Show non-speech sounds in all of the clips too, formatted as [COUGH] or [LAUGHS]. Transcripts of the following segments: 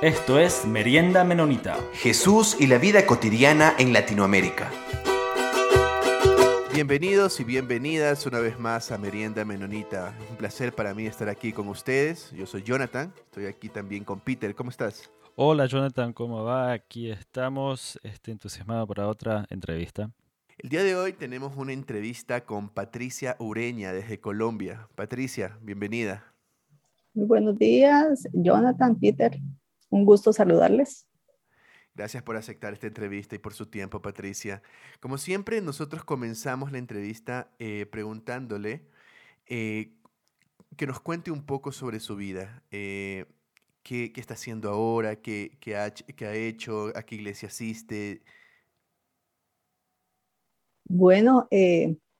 Esto es Merienda Menonita. Jesús y la vida cotidiana en Latinoamérica. Bienvenidos y bienvenidas una vez más a Merienda Menonita. Un placer para mí estar aquí con ustedes. Yo soy Jonathan, estoy aquí también con Peter. ¿Cómo estás? Hola Jonathan, ¿cómo va? Aquí estamos, estoy entusiasmado para otra entrevista. El día de hoy tenemos una entrevista con Patricia Ureña desde Colombia. Patricia, bienvenida. Muy buenos días, Jonathan, Peter. Un gusto saludarles. Gracias por aceptar esta entrevista y por su tiempo, Patricia. Como siempre, nosotros comenzamos la entrevista eh, preguntándole eh, que nos cuente un poco sobre su vida. Eh, qué, está haciendo ahora? Qué, ha, qué, ha, hecho? ¿A qué iglesia asiste? Bueno,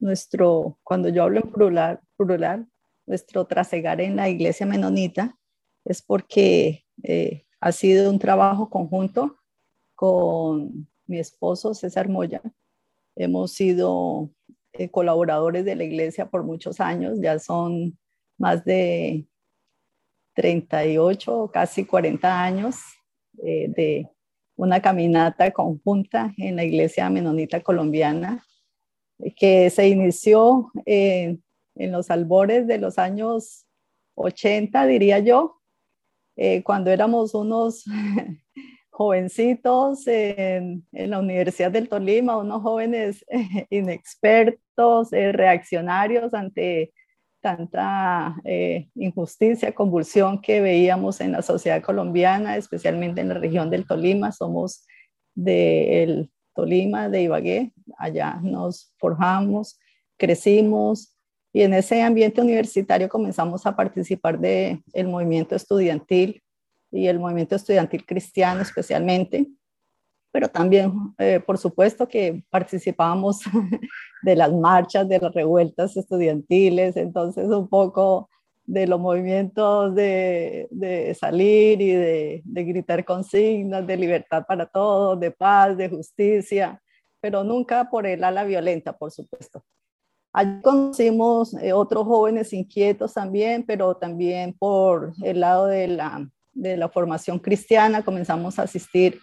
nuestro, cuando yo hablo en plural, plural nuestro trasegar en la iglesia menonita es porque ha sido un trabajo conjunto con mi esposo César Moya. Hemos sido eh, colaboradores de la iglesia por muchos años, ya son más de 38, casi 40 años eh, de una caminata conjunta en la iglesia menonita colombiana que se inició en los albores de los años 80, diría yo, eh, cuando éramos unos [LAUGHS] jovencitos en, la Universidad del Tolima, unos jóvenes [LAUGHS] inexpertos, eh, reaccionarios ante tanta eh, injusticia, convulsión que veíamos en la sociedad colombiana, especialmente en la región del Tolima. Somos del Tolima, de Ibagué, allá nos forjamos, crecimos y en ese ambiente universitario comenzamos a participar del el movimiento estudiantil y el movimiento estudiantil cristiano especialmente, pero también, eh, por supuesto, que participábamos [LAUGHS] de las marchas, de las revueltas estudiantiles, entonces un poco de los movimientos de, de salir y de, de, gritar consignas de libertad para todos, de paz, de justicia, pero nunca por el ala violenta, por supuesto. Allí conocimos eh, otros jóvenes inquietos también, pero también por el lado de la de la formación cristiana, comenzamos a asistir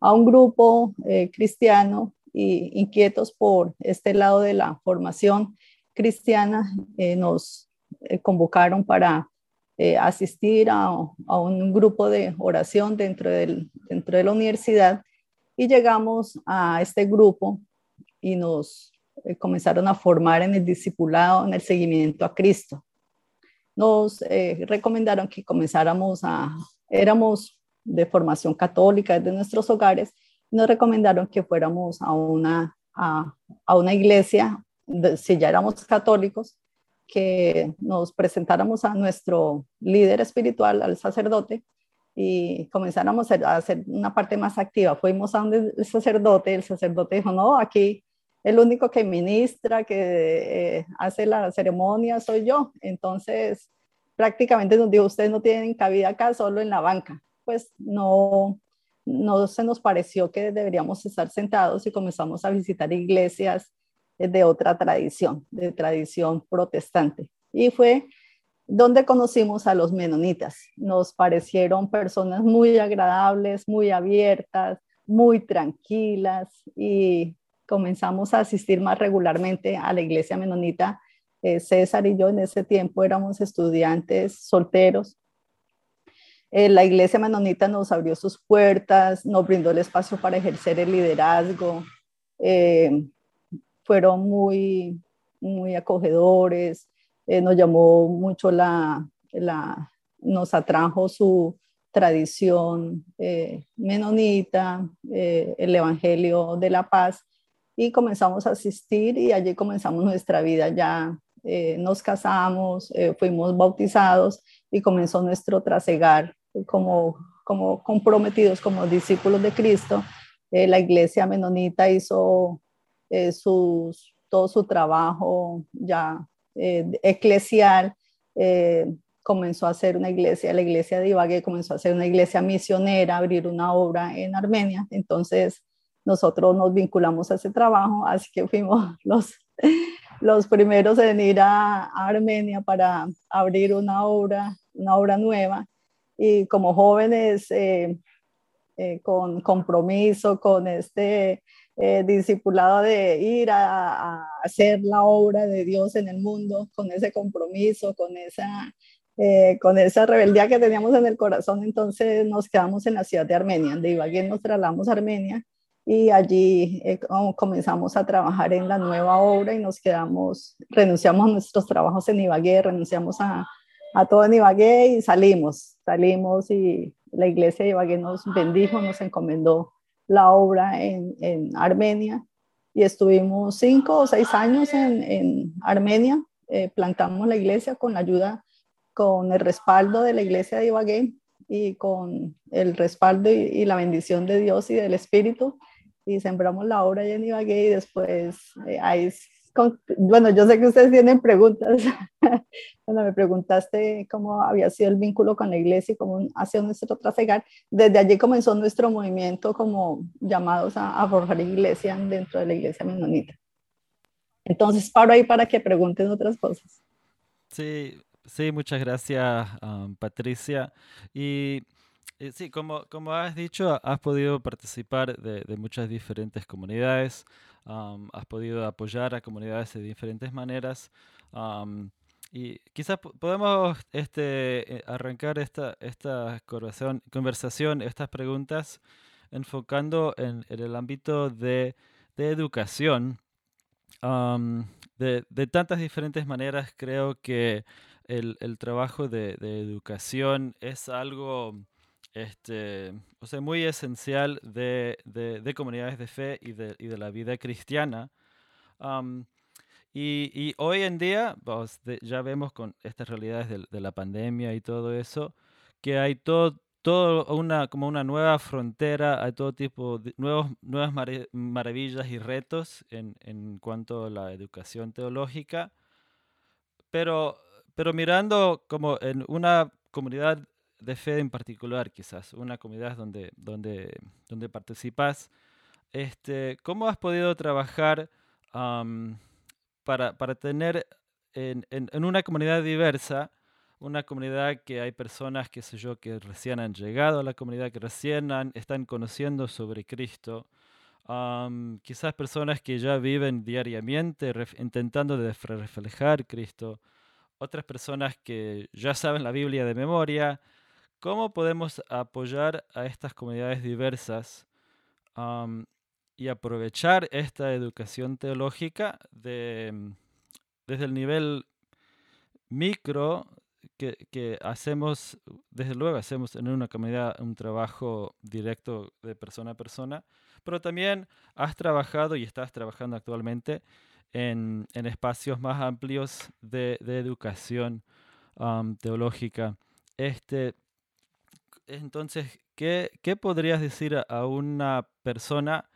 a un grupo eh, cristiano y inquietos por este lado de la formación cristiana, eh, nos convocaron para asistir a, a, un grupo de oración dentro, del, dentro de la universidad y llegamos a este grupo y nos comenzaron a formar en el discipulado, en el seguimiento a Cristo. Nos recomendaron que comenzáramos a, éramos de formación católica desde nuestros hogares, nos recomendaron que fuéramos a una, a, una iglesia, si ya éramos católicos, que nos presentáramos a nuestro líder espiritual, al sacerdote, y comenzáramos a hacer una parte más activa. Fuimos a donde el sacerdote, el sacerdote dijo, no, aquí el único que ministra, que eh, hace la ceremonia soy yo. Entonces, prácticamente nos dijo, ustedes no tienen cabida acá, solo en la banca. Pues no, no se nos pareció que deberíamos estar sentados y comenzamos a visitar iglesias de otra tradición, de tradición protestante. Y fue donde conocimos a los menonitas. Nos parecieron personas muy agradables, muy abiertas, muy tranquilas y comenzamos a asistir más regularmente a la iglesia menonita eh, César y yo en ese tiempo éramos estudiantes solteros. Eh, la iglesia menonita nos abrió sus puertas, nos brindó el espacio para ejercer el liderazgo. Eh, fueron muy, muy acogedores. nos llamó mucho la, la, nos atrajo su tradición menonita, el Evangelio de la Paz y comenzamos a asistir y allí comenzamos nuestra vida ya eh, nos casamos, eh, fuimos bautizados y comenzó nuestro trasegar como, como comprometidos, como discípulos de Cristo. Eh, la iglesia menonita hizo sus, todo su trabajo ya eclesial, comenzó a hacer una iglesia, la iglesia de Ibagué comenzó a ser una iglesia misionera, abrir una obra en Armenia. Entonces, nosotros nos vinculamos a ese trabajo, así que fuimos [LAUGHS] los los primeros en ir a, Armenia para abrir una obra, una obra nueva. y como jóvenes eh, eh, con compromiso, con este eh, discipulado de ir a, a, hacer la obra de Dios en el mundo, con ese compromiso, con esa, con esa rebeldía que teníamos en el corazón, entonces nos quedamos en la ciudad de Armenia, de Ibagué nos trasladamos a Armenia y allí comenzamos a trabajar en la nueva obra y nos quedamos, renunciamos a nuestros trabajos en Ibagué, renunciamos a, a todo en Ibagué y salimos, salimos y la iglesia de Ibagué nos bendijo, nos encomendó la obra en, en Armenia y estuvimos cinco o seis años en, en Armenia, eh, plantamos la iglesia con la ayuda, con el respaldo de la iglesia de Ibagué y con el respaldo y, la bendición de Dios y del Espíritu y sembramos la obra en Ibagué y después eh, ahí bueno, yo sé que ustedes tienen preguntas. [LAUGHS] Cuando me preguntaste cómo había sido el vínculo con la iglesia y cómo ha sido nuestro trasegar, desde allí comenzó nuestro movimiento como llamados a, a forjar iglesia dentro de la iglesia menonita. Entonces, paro ahí para que pregunten otras cosas. Sí, sí, muchas gracias, um, Patricia. Y eh, sí, como, como has dicho, has podido participar de, de muchas diferentes comunidades has podido apoyar a comunidades de diferentes maneras. y quizás podemos este, eh, arrancar esta, esta conversación, estas preguntas, enfocando en, el ámbito de, de educación. de, de, tantas diferentes maneras, creo que el, el trabajo de, de, educación es algo este, o sea, muy esencial de, de, comunidades de fe y de, y de la vida cristiana. y, y, hoy en día pues, ya vemos con estas realidades de, de, la pandemia y todo eso, que hay todo, todo una, como una nueva frontera, hay todo tipo de nuevos, nuevas maravillas y retos en, en cuanto a la educación teológica, pero, pero mirando como en una comunidad de fe en particular, quizás, una comunidad donde, donde, donde participas, este, ¿cómo has podido trabajar para, para, tener en, en, una comunidad diversa, una comunidad que hay personas, qué sé yo, que recién han llegado a la comunidad, que recién están conociendo sobre Cristo, quizás personas que ya viven diariamente intentando reflejar Cristo, otras personas que ya saben la Biblia de memoria, ¿Cómo podemos apoyar a estas comunidades diversas y aprovechar esta educación teológica de, desde el nivel micro que, hacemos, desde luego hacemos en una comunidad un trabajo directo de persona a persona, pero también has trabajado y estás trabajando actualmente en, espacios más amplios de, educación teológica. Este, entonces, ¿qué, podrías decir a una persona,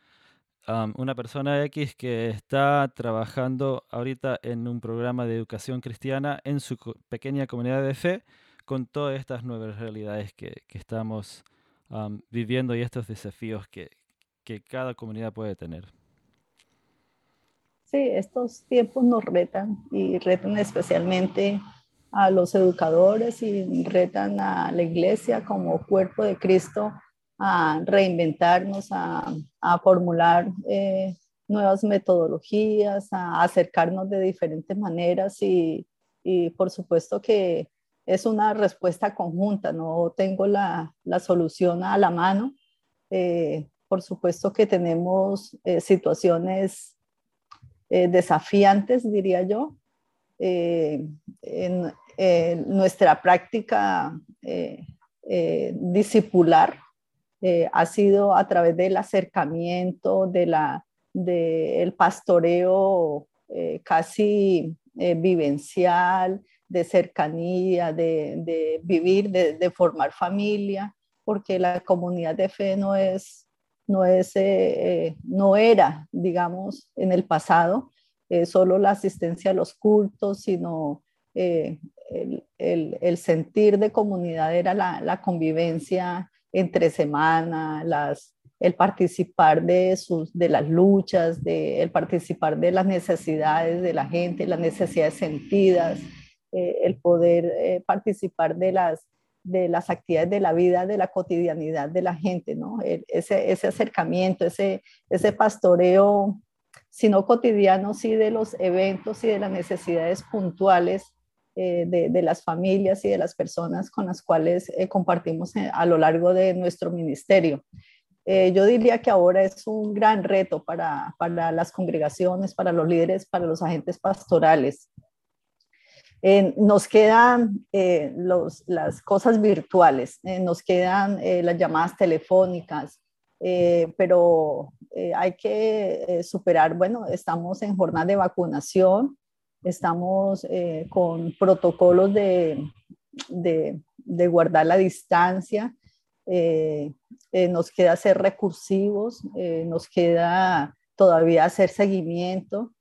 una persona X que está trabajando ahorita en un programa de educación cristiana en su pequeña comunidad de fe con todas estas nuevas realidades que, estamos viviendo y estos desafíos que, que cada comunidad puede tener? Sí, estos tiempos nos retan y retan especialmente a los educadores y retan a la iglesia como cuerpo de Cristo a reinventarnos, a, formular eh, nuevas metodologías, a acercarnos de diferentes maneras y, por supuesto que es una respuesta conjunta, no tengo la, solución a la mano. Eh, por supuesto que tenemos eh, situaciones desafiantes, diría yo, en, nuestra práctica eh, eh, discipular eh, ha sido a través del acercamiento, de la, del pastoreo casi vivencial, de cercanía, de, vivir, de, formar familia, porque la comunidad de fe no es, no es, no era, digamos, en el pasado, solo la asistencia a los cultos, sino el, sentir de comunidad era la, convivencia entre semana, las, el participar de, sus, de las luchas, de, el participar de las necesidades de la gente, las necesidades sentidas, eh, el poder eh, participar de las, de las actividades de la vida, de la cotidianidad de la gente, ¿no? Ese, ese acercamiento, ese, ese pastoreo, si no cotidiano, sí de los eventos y de las necesidades puntuales eh, de, las familias y de las personas con las cuales eh, compartimos eh, a lo largo de nuestro ministerio. yo diría que ahora es un gran reto para, para las congregaciones, para los líderes, para los agentes pastorales, nos quedan los, las cosas virtuales, nos quedan las llamadas telefónicas, pero hay que superar, bueno, estamos en jornada de vacunación, estamos con protocolos de, de, guardar la distancia, nos queda ser recursivos, nos queda todavía hacer seguimiento.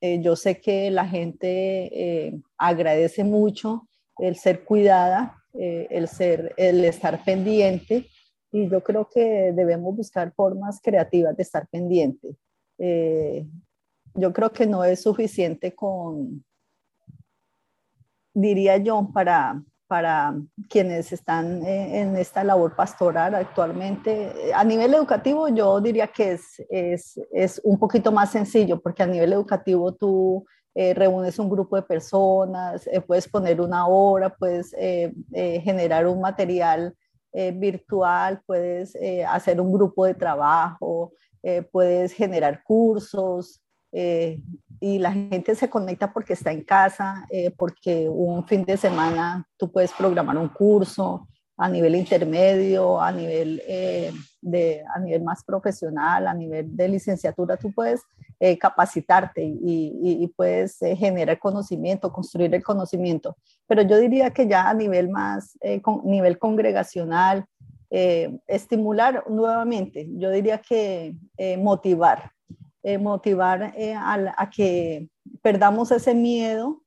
Eh, yo sé que la gente eh, agradece mucho el ser cuidada, eh, el, ser, el estar pendiente y yo creo que debemos buscar formas creativas de estar pendiente. Yo creo que no es suficiente con, diría yo, para, para quienes están eh, en esta labor pastoral actualmente. A nivel educativo yo diría que es, es, es un poquito más sencillo porque a nivel educativo tú eh, reúnes un grupo de personas, eh, puedes poner una hora, puedes generar un material virtual, puedes hacer un grupo de trabajo, puedes generar cursos, eh, y la gente se conecta porque está en casa, eh, porque un fin de semana tú puedes programar un curso a nivel intermedio, a nivel, eh, de, a nivel más profesional, a nivel de licenciatura, tú puedes capacitarte y, y, puedes generar conocimiento, construir el conocimiento. Pero yo diría que ya a nivel más, con, nivel congregacional, estimular nuevamente, yo diría que motivar, eh, motivar eh, a, que perdamos ese miedo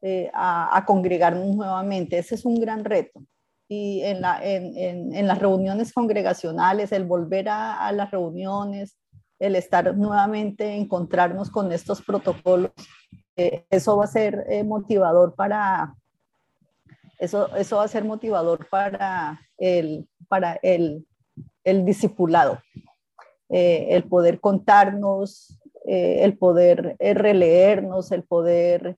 eh, a, congregarnos nuevamente. Ese es un gran reto. Y en, la, en, en, las reuniones congregacionales, el volver a, a, las reuniones, el estar nuevamente, encontrarnos con estos protocolos, eso va a ser motivador para, eso, eso va a ser motivador para el, para el, el discipulado. Eh, el poder contarnos, eh, el poder eh, releernos, el poder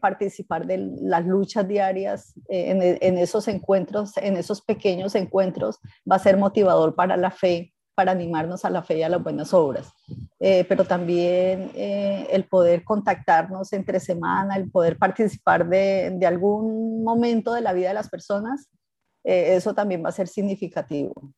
participar de las luchas diarias en, esos encuentros, en esos pequeños encuentros, va a ser motivador para la fe, para animarnos a la fe y a las buenas obras. pero también el poder contactarnos entre semana, el poder participar de algún momento de la vida de las personas, eso también va a ser significativo.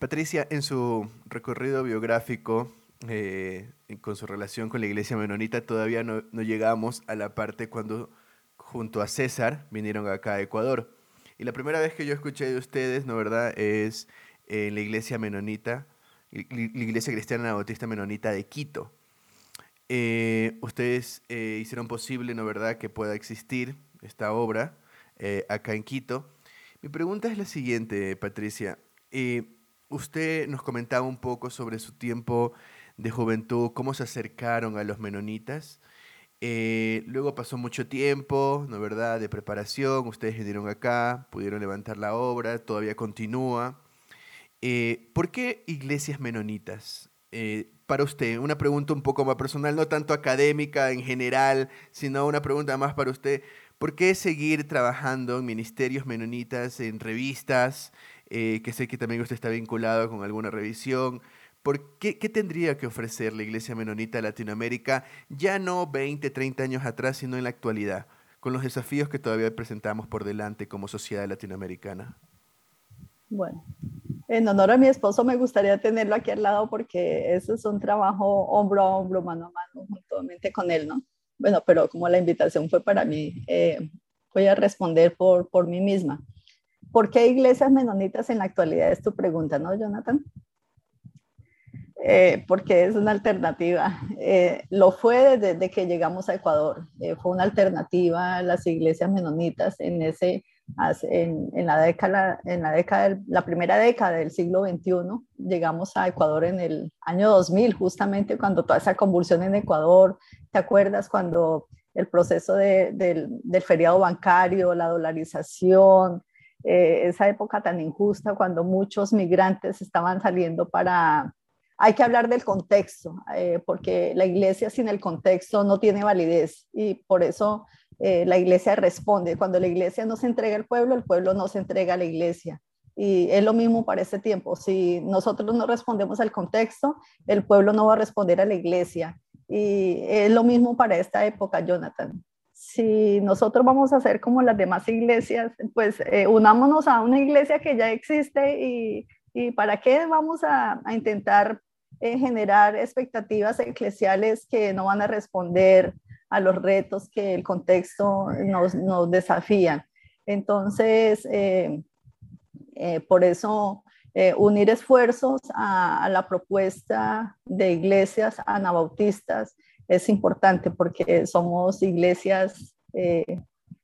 Patricia, en su recorrido biográfico eh, con su relación con la iglesia menonita, todavía no, llegamos a la parte cuando junto a César vinieron acá a Ecuador. Y la primera vez que yo escuché de ustedes, ¿no verdad?, es en la iglesia menonita, la iglesia cristiana bautista menonita de Quito. Eh, ustedes eh, hicieron posible, ¿no verdad?, que pueda existir esta obra acá en Quito. Mi pregunta es la siguiente, Patricia. Usted nos comentaba un poco sobre su tiempo de juventud, cómo se acercaron a los menonitas. Eh, luego pasó mucho tiempo, ¿no verdad?, de preparación. Ustedes vinieron acá, pudieron levantar la obra, todavía continúa. Eh, ¿Por qué iglesias menonitas? Eh, para usted, una pregunta un poco más personal, no tanto académica en general, sino una pregunta más para usted. ¿Por qué seguir trabajando en ministerios menonitas, en revistas, eh, que sé que también usted está vinculado con alguna revisión. ¿Por qué, tendría que ofrecer la Iglesia Menonita a Latinoamérica, ya no 20, 30 años atrás, sino en la actualidad, con los desafíos que todavía presentamos por delante como sociedad latinoamericana? Bueno, en honor a mi esposo me gustaría tenerlo aquí al lado porque eso es un trabajo hombro a hombro, mano a mano, juntamente con él, ¿no? Bueno, pero como la invitación fue para mí, eh, voy a responder por, por mí misma. ¿Por qué iglesias menonitas en la actualidad? Es tu pregunta, ¿no, Jonathan? Eh, porque es una alternativa. Eh, lo fue desde, que llegamos a Ecuador. Eh, fue una alternativa a las iglesias menonitas en, ese, en, en, la década, en la, década, la primera década del siglo XXI. Llegamos a Ecuador en el año 2000, justamente cuando toda esa convulsión en Ecuador. ¿Te acuerdas cuando el proceso del, del, feriado bancario, la dolarización, eh, esa época tan injusta cuando muchos migrantes estaban saliendo para... Hay que hablar del contexto, eh, porque la iglesia sin el contexto no tiene validez y por eso eh, la iglesia responde. Cuando la iglesia no se entrega al pueblo, el pueblo no se entrega a la iglesia. Y es lo mismo para este tiempo. Si nosotros no respondemos al contexto, el pueblo no va a responder a la iglesia. Y es lo mismo para esta época, Jonathan si nosotros vamos a hacer como las demás iglesias, pues eh, unámonos a una iglesia que ya existe y, y para qué vamos a, a intentar eh, generar expectativas eclesiales que no van a responder a los retos que el contexto nos, nos desafían. Entonces, eh, por eso unir esfuerzos a, la propuesta de iglesias anabautistas es importante porque somos iglesias eh,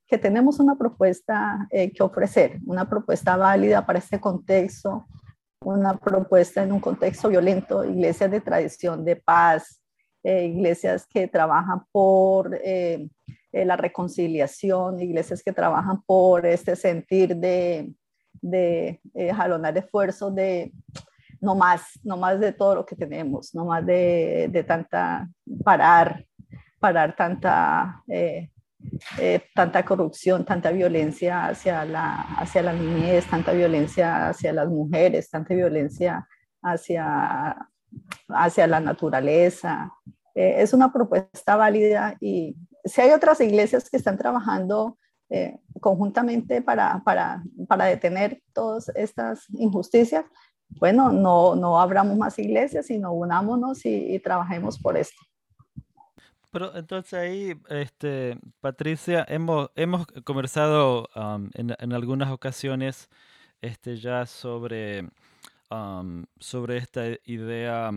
que tenemos una propuesta eh, que ofrecer, una propuesta válida para este contexto, una propuesta en un contexto violento, iglesias de tradición de paz, eh, iglesias que trabajan por la reconciliación, iglesias que trabajan por este sentir de, de jalonar esfuerzos de no más, no más de todo lo que tenemos, no más de, de tanta, parar, parar tanta, eh, eh, tanta corrupción, tanta violencia hacia la, hacia la niñez, tanta violencia hacia las mujeres, tanta violencia hacia, hacia la naturaleza. Eh, es una propuesta válida y si hay otras iglesias que están trabajando conjuntamente para, para, para detener todas estas injusticias, bueno, no, no abramos más iglesias, sino unámonos y, trabajemos por esto. Pero entonces ahí, este, Patricia, hemos, hemos conversado um, en, en, algunas ocasiones este, ya sobre, um, sobre esta idea,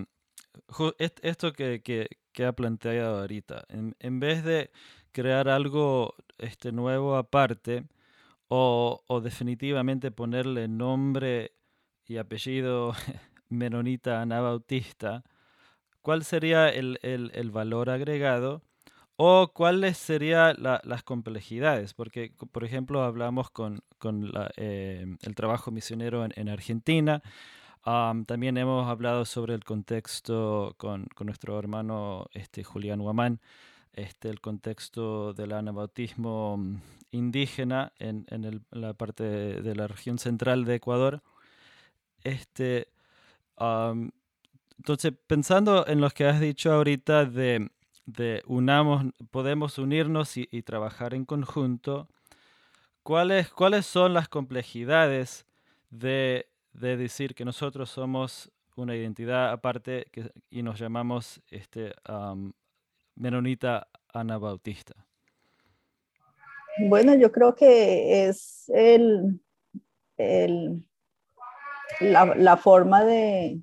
esto que, que, que ha planteado ahorita. En, en, vez de crear algo este, nuevo aparte o, o definitivamente ponerle nombre y apellido [LAUGHS] menonita anabautista, ¿cuál sería el, el, valor agregado o cuáles serían las complejidades? Porque, por ejemplo, hablamos con, con eh, el trabajo misionero en, Argentina, también hemos hablado sobre el contexto con, con nuestro hermano este, Julián Huamán, este, el contexto del anabautismo indígena en, en, la parte de la región central de Ecuador. Este, entonces, pensando en lo que has dicho ahorita de, de unamos, podemos unirnos y, trabajar en conjunto, ¿cuáles, ¿cuáles son las complejidades de, de, decir que nosotros somos una identidad aparte que, y nos llamamos este, menonita anabautista? Bueno, yo creo que es el, el la, forma de,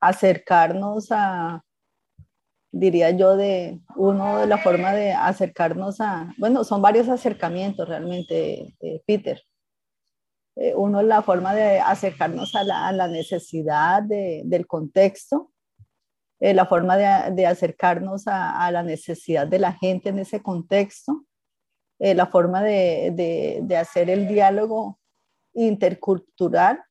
acercarnos a, diría yo, de uno de la forma de acercarnos a, bueno, son varios acercamientos realmente, eh, Peter. Eh, uno es la forma de acercarnos a la, necesidad del contexto, eh, la forma de, acercarnos a, la necesidad de la gente en ese contexto, la forma de, de hacer el diálogo intercultural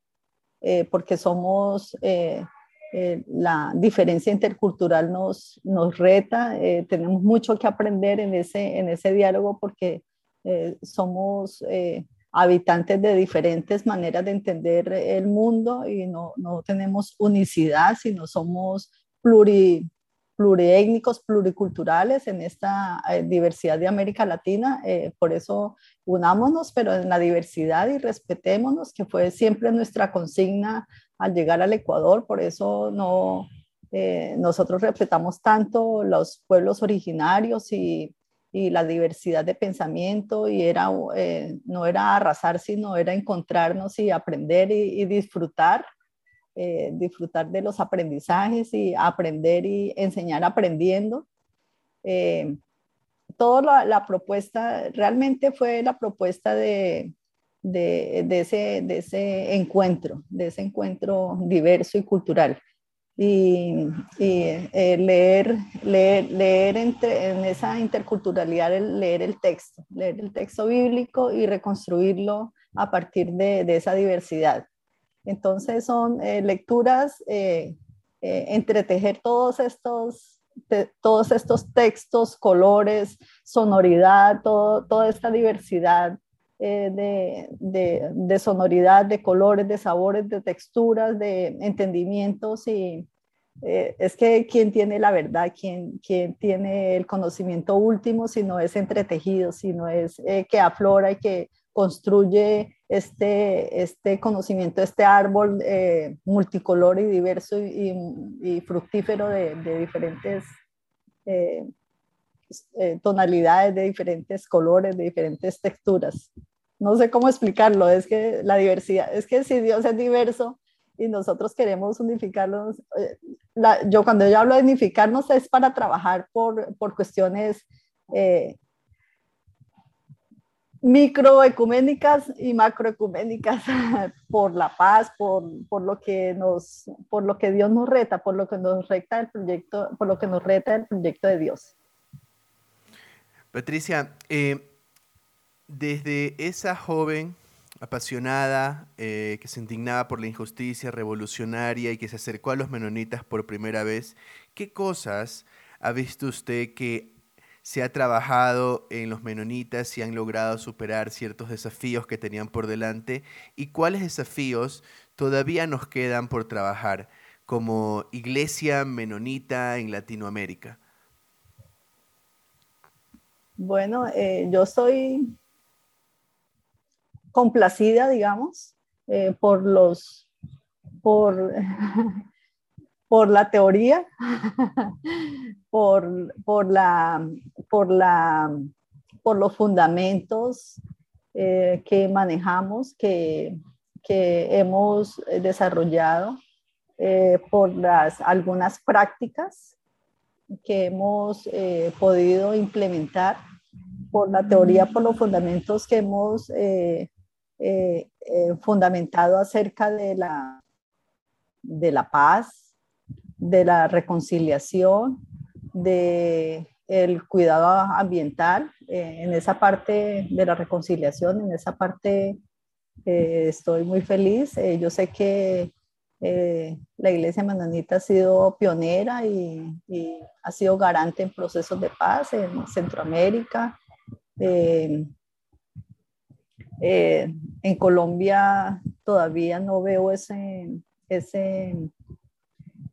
eh, porque somos, eh, eh, la diferencia intercultural nos, nos reta, tenemos mucho que aprender en ese, en ese diálogo porque somos habitantes de diferentes maneras de entender el mundo y no, no tenemos unicidad, sino somos pluri, pluriétnicos, pluriculturales en esta eh, diversidad de América Latina. Eh, por eso unámonos, pero en la diversidad y respetémonos, que fue siempre nuestra consigna al llegar al Ecuador. Por eso no, eh, nosotros respetamos tanto los pueblos originarios y, y la diversidad de pensamiento y era, no era arrasar, sino era encontrarnos y aprender y, y disfrutar eh, disfrutar de los aprendizajes y aprender y enseñar aprendiendo. Eh, toda la, propuesta, realmente fue la propuesta de, de, ese, de ese encuentro, de ese encuentro diverso y cultural. Y, eh, leer, leer, leer entre, en esa interculturalidad el leer el texto, leer el texto bíblico y reconstruirlo a partir de, esa diversidad. Entonces son eh, lecturas, eh, eh, entretejer todos estos, todos estos textos, colores, sonoridad, toda esta diversidad de, de, sonoridad, de colores, de sabores, de texturas, de entendimientos y, eh, es que quien tiene la verdad, quien, quien tiene el conocimiento último, si no es entretejido, si no es eh, que aflora y que construye este, este conocimiento, este árbol eh, multicolor y diverso y, fructífero de, diferentes tonalidades, de diferentes colores, de diferentes texturas. No sé cómo explicarlo, es que la diversidad, es que si Dios es diverso, y nosotros queremos unificarnos. Eh, yo cuando yo hablo de unificarnos es para trabajar por, por cuestiones eh, microecuménicas y macroecuménicas, [LAUGHS] por la paz, por, por, lo que nos, por lo que Dios nos reta, por lo que nos reta el proyecto, por lo que nos reta el proyecto de Dios. Patricia, eh, desde esa joven apasionada, eh, que se indignaba por la injusticia revolucionaria y que se acercó a los menonitas por primera vez, ¿qué cosas ha visto usted que se ha trabajado en los menonitas y han logrado superar ciertos desafíos que tenían por delante? ¿Y cuáles desafíos todavía nos quedan por trabajar como iglesia menonita en Latinoamérica? Bueno, eh, yo soy complacida, digamos, eh, por los, por, [LAUGHS] por la teoría, [LAUGHS] por, por, la, por, la, por los fundamentos eh, que manejamos, que, que hemos desarrollado, eh, por las, algunas prácticas que hemos podido implementar, por la teoría, por los fundamentos que hemos eh, eh, fundamentado acerca de la, de la paz, de la reconciliación, de el cuidado ambiental, eh, en esa parte de la reconciliación, en esa parte estoy muy feliz. yo sé que la Iglesia Mananita ha sido pionera y, y, ha sido garante en procesos de paz en Centroamérica. Eh, en Colombia todavía no veo ese, ese,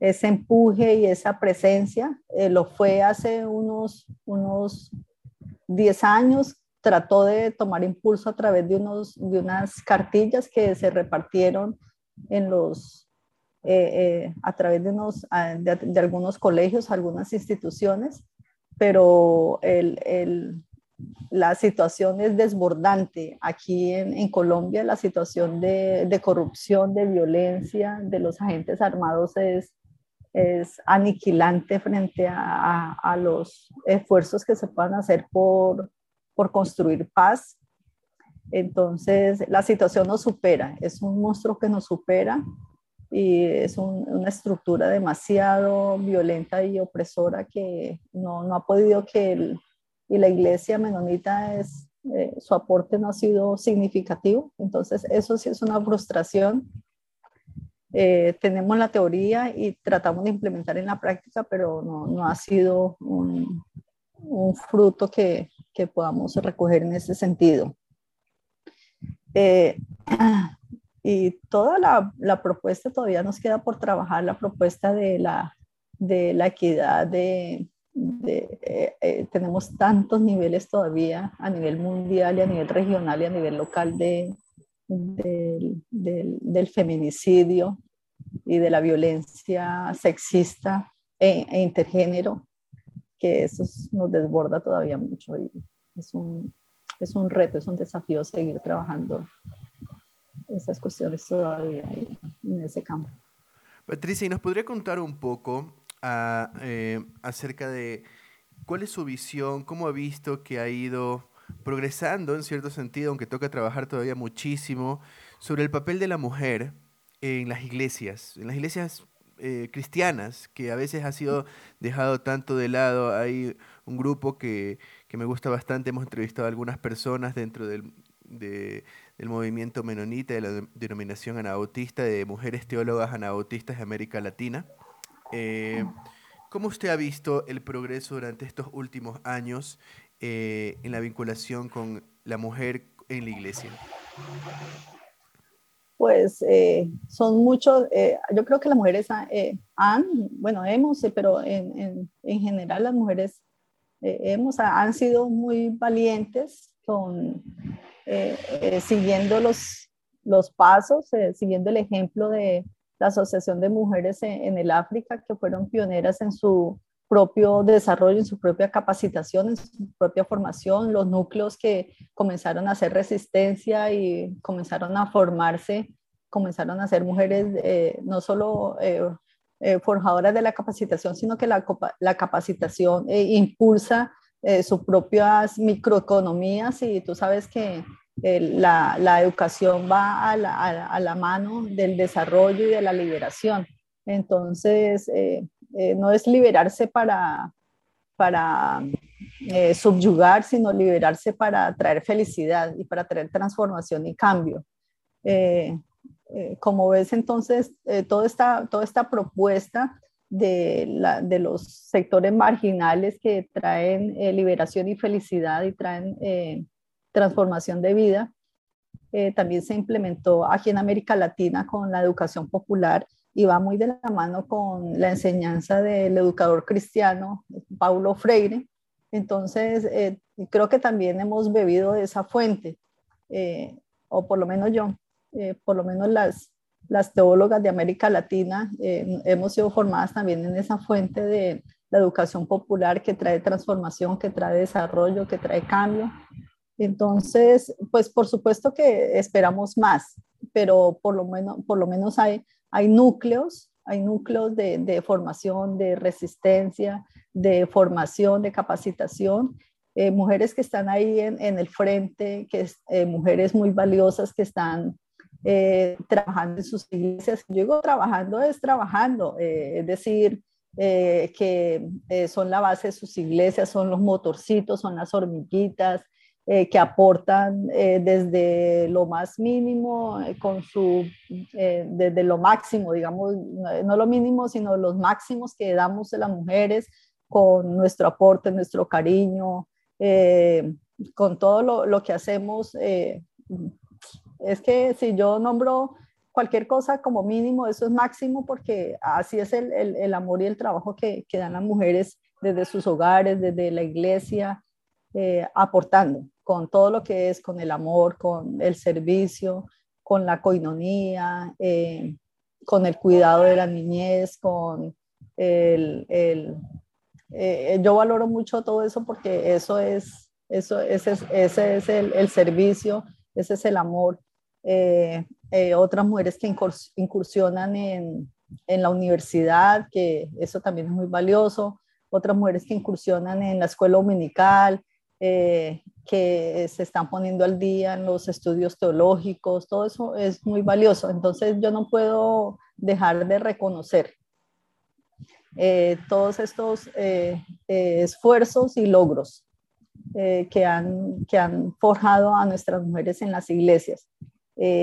ese empuje y esa presencia. Eh, lo fue hace unos, unos 10 años. Trató de tomar impulso a través de, unos, de unas cartillas que se repartieron en los, eh, a través de, unos, de, de, algunos colegios, algunas instituciones, pero el, el, la situación es desbordante. Aquí en, Colombia la situación de, corrupción, de violencia de los agentes armados es, es aniquilante frente a, los esfuerzos que se puedan hacer por, por construir paz. Entonces, la situación nos supera, es un monstruo que nos supera y es una estructura demasiado violenta y opresora que no, no ha podido que el, y la iglesia menonita es, eh, su aporte no ha sido significativo. Entonces, eso sí es una frustración. Eh, tenemos la teoría y tratamos de implementar en la práctica, pero no, no ha sido un, un fruto que, que, podamos recoger en ese sentido. Eh, [CLEARS THROAT] y toda la, la, propuesta todavía nos queda por trabajar, la propuesta de la, de la equidad de, eh, eh, tenemos tantos niveles todavía a nivel mundial y a nivel regional y a nivel local de, del, feminicidio y de la violencia sexista e, e, intergénero, que eso nos desborda todavía mucho y es un, es un reto, es un desafío seguir trabajando esas cuestiones todavía en ese campo. Patricia, ¿y nos podría contar un poco eh, acerca de cuál es su visión, cómo ha visto que ha ido progresando en cierto sentido, aunque toca trabajar todavía muchísimo, sobre el papel de la mujer en las iglesias, en las iglesias eh, cristianas, que a veces ha sido dejado tanto de lado. Hay un grupo que, que me gusta bastante, hemos entrevistado a algunas personas dentro del, del movimiento menonita, de la denominación anabautista, de mujeres teólogas anabautistas de América Latina. Eh, ¿Cómo usted ha visto el progreso durante estos últimos años eh, en la vinculación con la mujer en la iglesia? Pues eh, son muchos, yo creo que las mujeres han, bueno, hemos, pero en, en, general las mujeres hemos, han sido muy valientes con, siguiendo los, los pasos, siguiendo el ejemplo de, la Asociación de Mujeres en, el África, que fueron pioneras en su propio desarrollo, en su propia capacitación, en su propia formación, los núcleos que comenzaron a hacer resistencia y comenzaron a formarse, comenzaron a ser mujeres eh, no solo eh, eh, forjadoras de la capacitación, sino que la, la capacitación impulsa sus propias microeconomías y tú sabes que la, la, educación va a la, a la, mano del desarrollo y de la liberación. Entonces, eh, eh, no es liberarse para, para eh, subyugar, sino liberarse para traer felicidad y para traer transformación y cambio. como ves, entonces, toda, esta, toda esta propuesta de, la, de, los sectores marginales que traen liberación y felicidad y traen transformación de vida. Eh, también se implementó aquí en América Latina con la educación popular y va muy de la mano con la enseñanza del educador cristiano Paulo Freire. Entonces, eh, creo que también hemos bebido de esa fuente, eh, o por lo menos yo, por lo menos las, las teólogas de América Latina hemos sido formadas también en esa fuente de la educación popular que trae transformación, que trae desarrollo, que trae cambio entonces, pues por supuesto que esperamos más, pero por lo menos, por lo menos hay, hay núcleos, hay núcleos de, formación, de resistencia, de formación, de capacitación. Eh, mujeres que están ahí en, el frente, que eh, mujeres muy valiosas que están eh, trabajando en sus iglesias. Yo digo trabajando es trabajando, es decir, que son la base de sus iglesias, son los motorcitos, son las hormiguitas, eh, que aportan eh, desde lo más mínimo, eh, con su, desde lo máximo, digamos, no lo mínimo, sino los máximos que damos de las mujeres con nuestro aporte, nuestro cariño, con todo lo, lo que hacemos. es que si yo nombro cualquier cosa como mínimo, eso es máximo porque así es el, el, el amor y el trabajo que, que, dan las mujeres desde sus hogares, desde la iglesia, aportando con todo lo que es, con el amor, con el servicio, con la coinonía, eh, con el cuidado de la niñez, con el... el eh, yo valoro mucho todo eso porque eso es, eso, ese, es, ese es el, el, servicio, ese es el amor. Eh, otras mujeres que incursionan en, en la universidad, que eso también es muy valioso. Otras mujeres que incursionan en la escuela dominical, eh, que se están poniendo al día en los estudios teológicos, todo eso es muy valioso. Entonces yo no puedo dejar de reconocer eh, todos estos eh, esfuerzos y logros que, han, que han forjado a nuestras mujeres en las iglesias.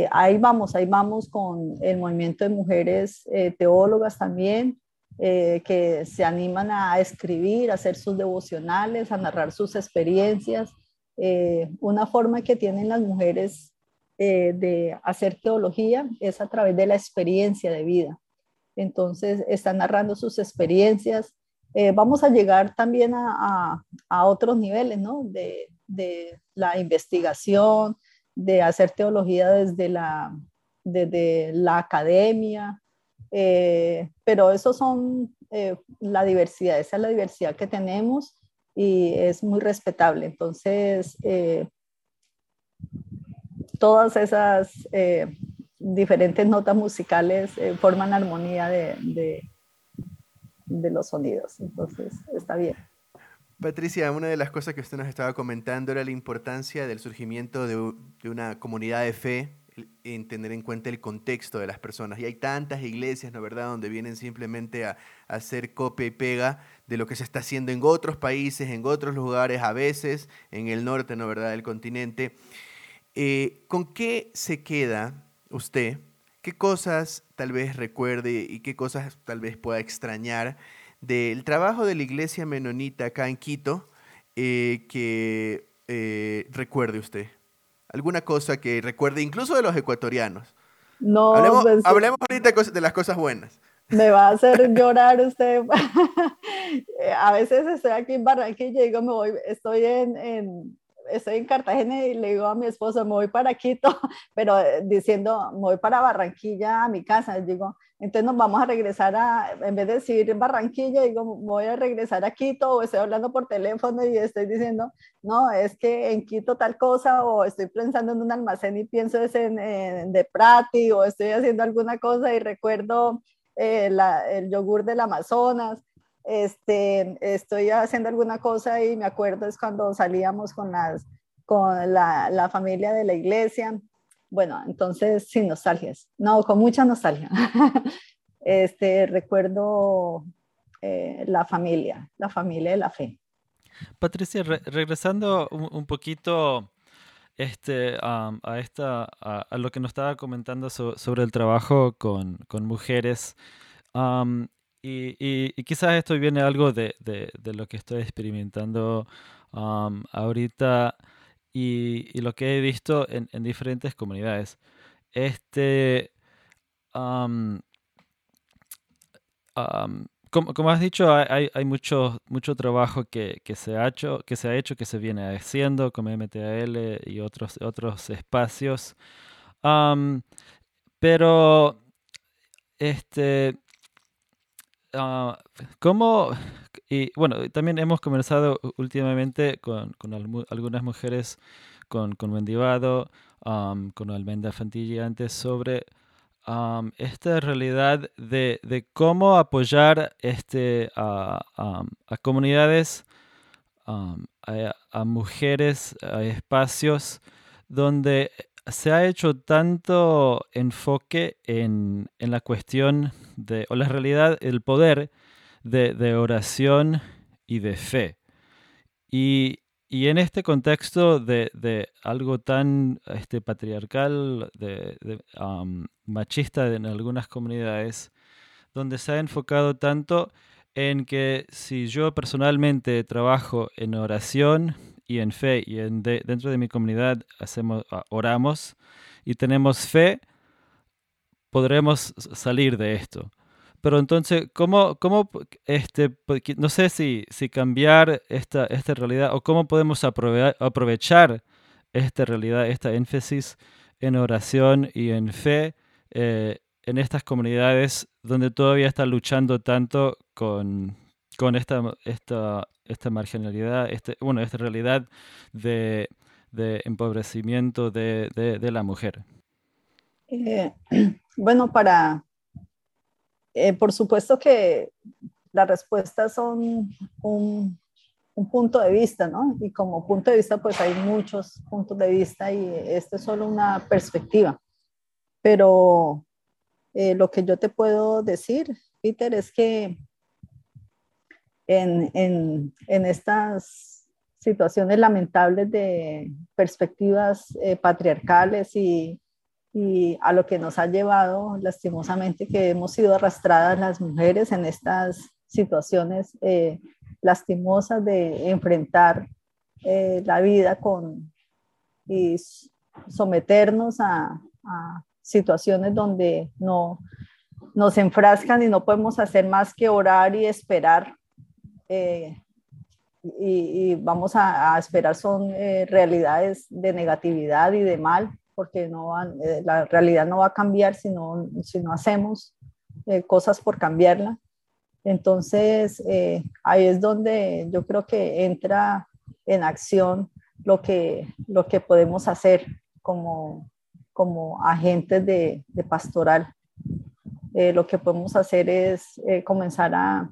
ahí vamos, ahí vamos con el movimiento de mujeres teólogas también, eh, que se animan a escribir, a hacer sus devocionales, a narrar sus experiencias. Eh, una forma que tienen las mujeres eh, de hacer teología es a través de la experiencia de vida. Entonces, están narrando sus experiencias. vamos a llegar también a, a, otros niveles, ¿no? De, la investigación, de hacer teología desde desde la academia, eh, pero eso son eh, la diversidad, esa es la diversidad que tenemos y es muy respetable. Entonces, eh, todas esas diferentes notas musicales forman armonía de, de, de, los sonidos. Entonces, está bien. Patricia, una de las cosas que usted nos estaba comentando era la importancia del surgimiento de, de una comunidad de fe en tener en cuenta el contexto de las personas. Y hay tantas iglesias, ¿no verdad?, donde vienen simplemente a, hacer copia y pega de lo que se está haciendo en otros países, en otros lugares, a veces en el norte, ¿no verdad?, del continente. Eh, ¿Con qué se queda usted? ¿Qué cosas tal vez recuerde y qué cosas tal vez pueda extrañar del trabajo de la iglesia menonita acá en Quito eh, que eh, recuerde usted? ¿Alguna cosa que recuerde incluso de los ecuatorianos? No, hablemos, pues, hablemos ahorita de las cosas buenas. Me va a hacer [LAUGHS] llorar usted. [LAUGHS] a veces estoy aquí en Barranquilla y digo, me voy, estoy en estoy en Cartagena y le digo a mi esposo, me voy para Quito, [LAUGHS] pero eh, diciendo, me voy para Barranquilla a mi casa, digo, entonces nos vamos a regresar a, en vez de decir Barranquilla, digo, voy a regresar a Quito o estoy hablando por teléfono y estoy diciendo, no, es que en Quito tal cosa o estoy pensando en un almacén y pienso es en, de Prati o estoy haciendo alguna cosa y recuerdo eh, el yogur del Amazonas este, estoy haciendo alguna cosa y me acuerdo es cuando salíamos con, las, con la, la familia de la iglesia. Bueno, entonces sin nostalgias, no, con mucha nostalgia. [LAUGHS] este, recuerdo eh, la familia, la familia de la fe. Patricia, regresando un, poquito este, a, esta, a, lo que nos estaba comentando sobre el trabajo con, con mujeres, y, y, quizás esto viene algo de, de, de lo que estoy experimentando ahorita y, lo que he visto en, en diferentes comunidades. Este, como, como, has dicho, hay, hay mucho, mucho trabajo que, que, se ha hecho, que se ha hecho, que se viene haciendo con MTAL y otros, otros espacios. pero este, Uh, ¿Cómo? Y bueno, también hemos conversado últimamente con, con algunas mujeres con, con Mendivado, con Almenda Fantilla antes sobre esta realidad de, de, cómo apoyar este, a, a comunidades, a, a, mujeres, a espacios donde se ha hecho tanto enfoque en, en la cuestión de, o la realidad, el poder de, de oración y de fe. Y, y en este contexto de, de algo tan este, patriarcal, de, machista en algunas comunidades, donde se ha enfocado tanto en que si yo personalmente trabajo en oración y en fe y en dentro de mi comunidad hacemos, ah, oramos y tenemos fe, podremos salir de esto. Pero entonces, ¿cómo, cómo este, no sé si, si cambiar esta, esta realidad o cómo podemos aprovechar esta realidad, esta énfasis en oración y en fe eh, en estas comunidades donde todavía están luchando tanto con, con esta, esta, esta marginalidad, este, bueno, esta realidad de, de empobrecimiento de, de, la mujer? Eh, [CLEARS THROAT] bueno, para, eh, por supuesto que las respuestas son un, un, punto de vista, ¿no? Y como punto de vista, pues hay muchos puntos de vista y esto es solo una perspectiva. Pero eh, lo que yo te puedo decir, Peter, es que en, en, en estas situaciones lamentables de perspectivas eh, patriarcales y, y, a lo que nos ha llevado lastimosamente que hemos sido arrastradas las mujeres en estas situaciones eh, lastimosas de enfrentar eh, la vida con y someternos a, a situaciones donde no nos enfrascan y no podemos hacer más que orar y esperar eh, y, vamos a, esperar son eh, realidades de negatividad y de mal, porque no eh, la realidad no va a cambiar si no, si no hacemos cosas por cambiarla. Entonces, ahí es donde yo creo que entra en acción lo que, lo que podemos hacer como, como agentes de, de pastoral. lo que podemos hacer es comenzar a,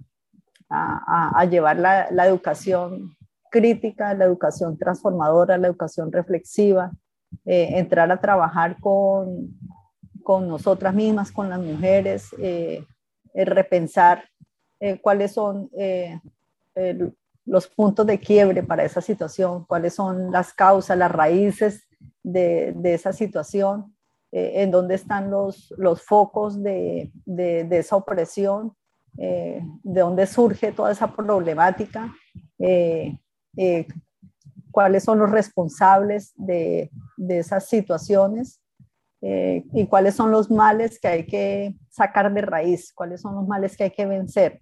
a, llevar la, educación crítica, la educación transformadora, la educación reflexiva, entrar a trabajar con, con nosotras mismas, con las mujeres, repensar cuáles son los puntos de quiebre para esa situación, cuáles son las causas, las raíces de, de esa situación, eh, en dónde están los, los focos de, de, esa opresión, eh, de dónde surge toda esa problemática, eh, cuáles son los responsables de, de esas situaciones y cuáles son los males que hay que sacar de raíz, cuáles son los males que hay que vencer.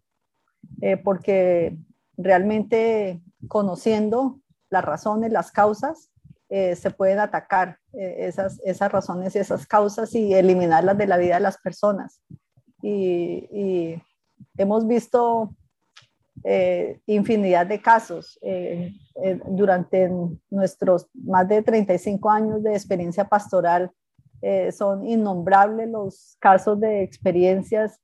porque realmente conociendo las razones, las causas, eh, se pueden atacar eh, esas, esas razones y esas causas y eliminarlas de la vida de las personas. Y, hemos visto eh, infinidad de casos durante nuestros más de 35 años de experiencia pastoral. son innombrables los casos de experiencias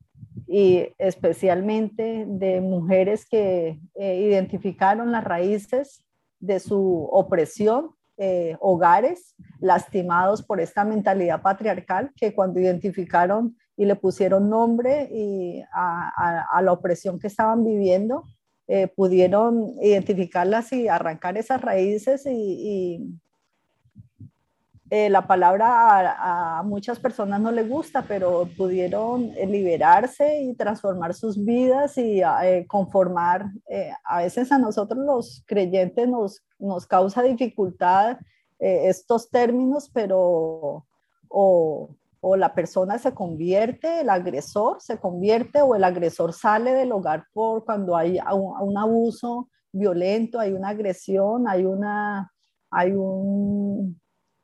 y especialmente de mujeres que eh, identificaron las raíces de su opresión, eh, hogares lastimados por esta mentalidad patriarcal, que cuando identificaron y le pusieron nombre y a, la opresión que estaban viviendo, eh, pudieron identificarlas y arrancar esas raíces y, eh, la palabra a, muchas personas no les gusta, pero pudieron eh, liberarse y transformar sus vidas y eh, conformar. a veces a nosotros los creyentes nos, nos causa dificultad estos términos, pero o, o, la persona se convierte, el agresor se convierte o el agresor sale del hogar por cuando hay un, un abuso violento, hay una agresión, hay una... Hay un,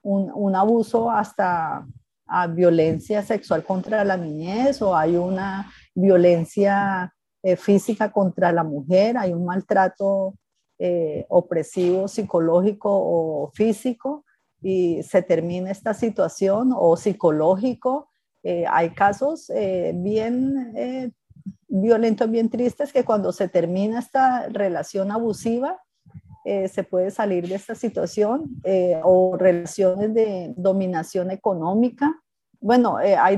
un, abuso hasta a violencia sexual contra la niñez o hay una violencia eh, física contra la mujer, hay un maltrato eh, opresivo psicológico o físico y se termina esta situación o psicológico. Eh, hay casos bien violentos, bien tristes que cuando se termina esta relación abusiva, eh, se puede salir de esta situación eh, o relaciones de dominación económica. Bueno, eh, hay,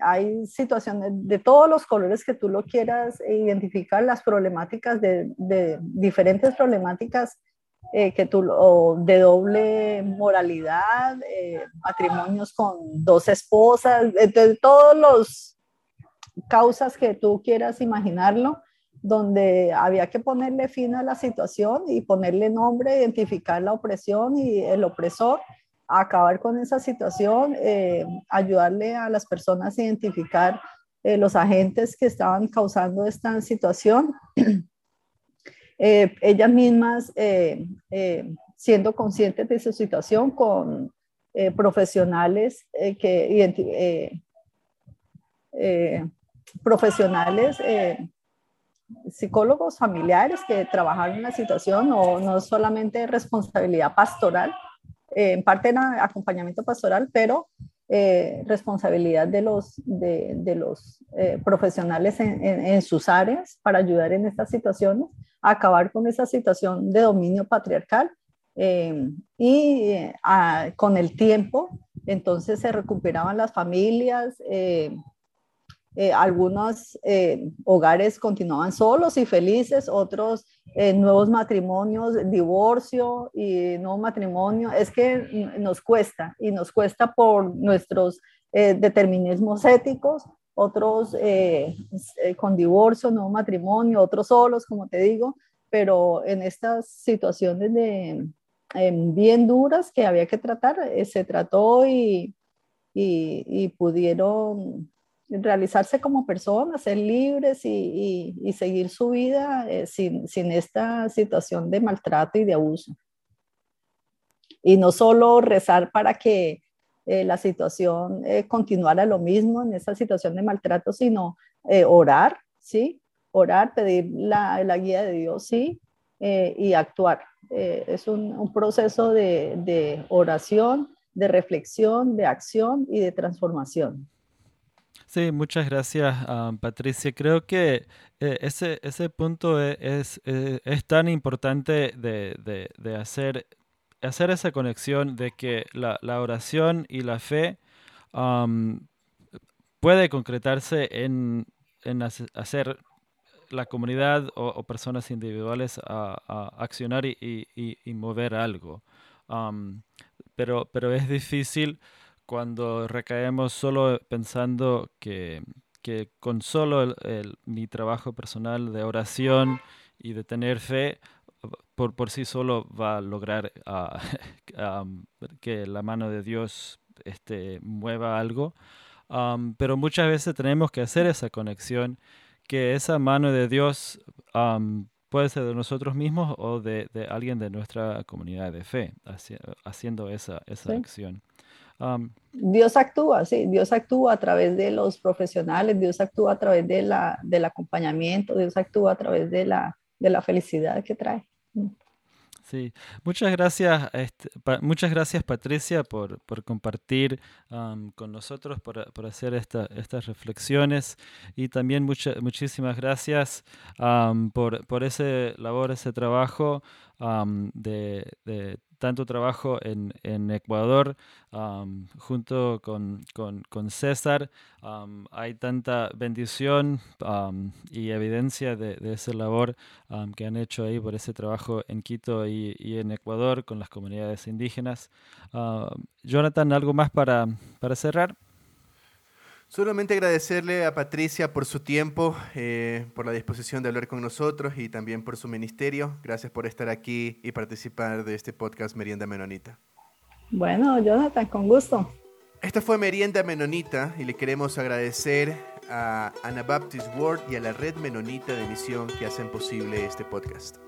hay situaciones de todos los colores que tú lo quieras identificar, las problemáticas de, de diferentes problemáticas que tú, de doble moralidad, matrimonios con dos esposas, de, todos los causas que tú quieras imaginarlo donde había que ponerle fin a la situación y ponerle nombre, identificar la opresión y el opresor, acabar con esa situación, eh, ayudarle a las personas a identificar eh, los agentes que estaban causando esta situación. [CLEARS THROAT] Eh, ellas mismas siendo conscientes de su situación con profesionales que profesionales psicólogos familiares que trabajaron en la situación, o no solamente responsabilidad pastoral, eh, en parte era acompañamiento pastoral, pero eh, responsabilidad de los, de, los eh, profesionales en, sus áreas para ayudar en estas situaciones, acabar con esa situación de dominio patriarcal. y con el tiempo, entonces se recuperaban las familias, eh, algunos eh, hogares continuaban solos y felices, otros eh, nuevos matrimonios, divorcio y nuevo matrimonio. Es que nos cuesta y nos cuesta por nuestros determinismos éticos, otros con divorcio, nuevo matrimonio, otros solos, como te digo, pero en estas situaciones de, bien duras que había que tratar, se trató y, y, y pudieron realizarse como personas, ser libres y, y, seguir su vida eh, sin, sin, esta situación de maltrato y de abuso. Y no solo rezar para que eh, la situación eh, continuara lo mismo en esa situación de maltrato, sino orar, ¿sí? Orar, pedir la, la, guía de Dios, ¿sí? y actuar. es un, un proceso de, de oración, de reflexión, de acción y de transformación. Sí, muchas gracias, ah, Patricia. Creo que eh, ese, ese punto e, es, es, eh, es, tan importante de, de, de, hacer hacer esa conexión de que la, oración y la fe puede concretarse en, hacer la comunidad o, personas individuales a, accionar y, mover algo. pero, pero es difícil cuando recaemos solo pensando que, con solo mi trabajo personal de oración y de tener fe, por, por sí solo va a lograr ah, [LAUGHS] que la mano de Dios este, mueva algo. pero muchas veces tenemos que hacer esa conexión, que esa mano de Dios puede ser de nosotros mismos o de, alguien de nuestra comunidad de fe, haciendo esa, esa acción. Dios actúa, sí, Dios actúa a través de los profesionales, Dios actúa a través de la, del acompañamiento, Dios actúa a través de la, de la felicidad que trae. Mm. Sí, muchas gracias, este, muchas gracias Patricia por, por compartir con nosotros, por, por hacer esta, estas reflexiones y también muchísimas gracias por, por ese labor, ese trabajo de, de tanto trabajo en, en Ecuador junto con, con, César. hay tanta bendición y evidencia de, de esa labor que han hecho ahí por ese trabajo en Quito y, y en Ecuador con las comunidades indígenas. Jonathan, ¿algo más para, para cerrar? Solamente agradecerle a Patricia por su tiempo, eh, por la disposición de hablar con nosotros y también por su ministerio. Gracias por estar aquí y participar de este podcast Merienda Menonita. Bueno, Jonathan, con gusto. Esto fue Merienda Menonita y le queremos agradecer a Anabaptist World y a la Red Menonita de Misión que hacen posible este podcast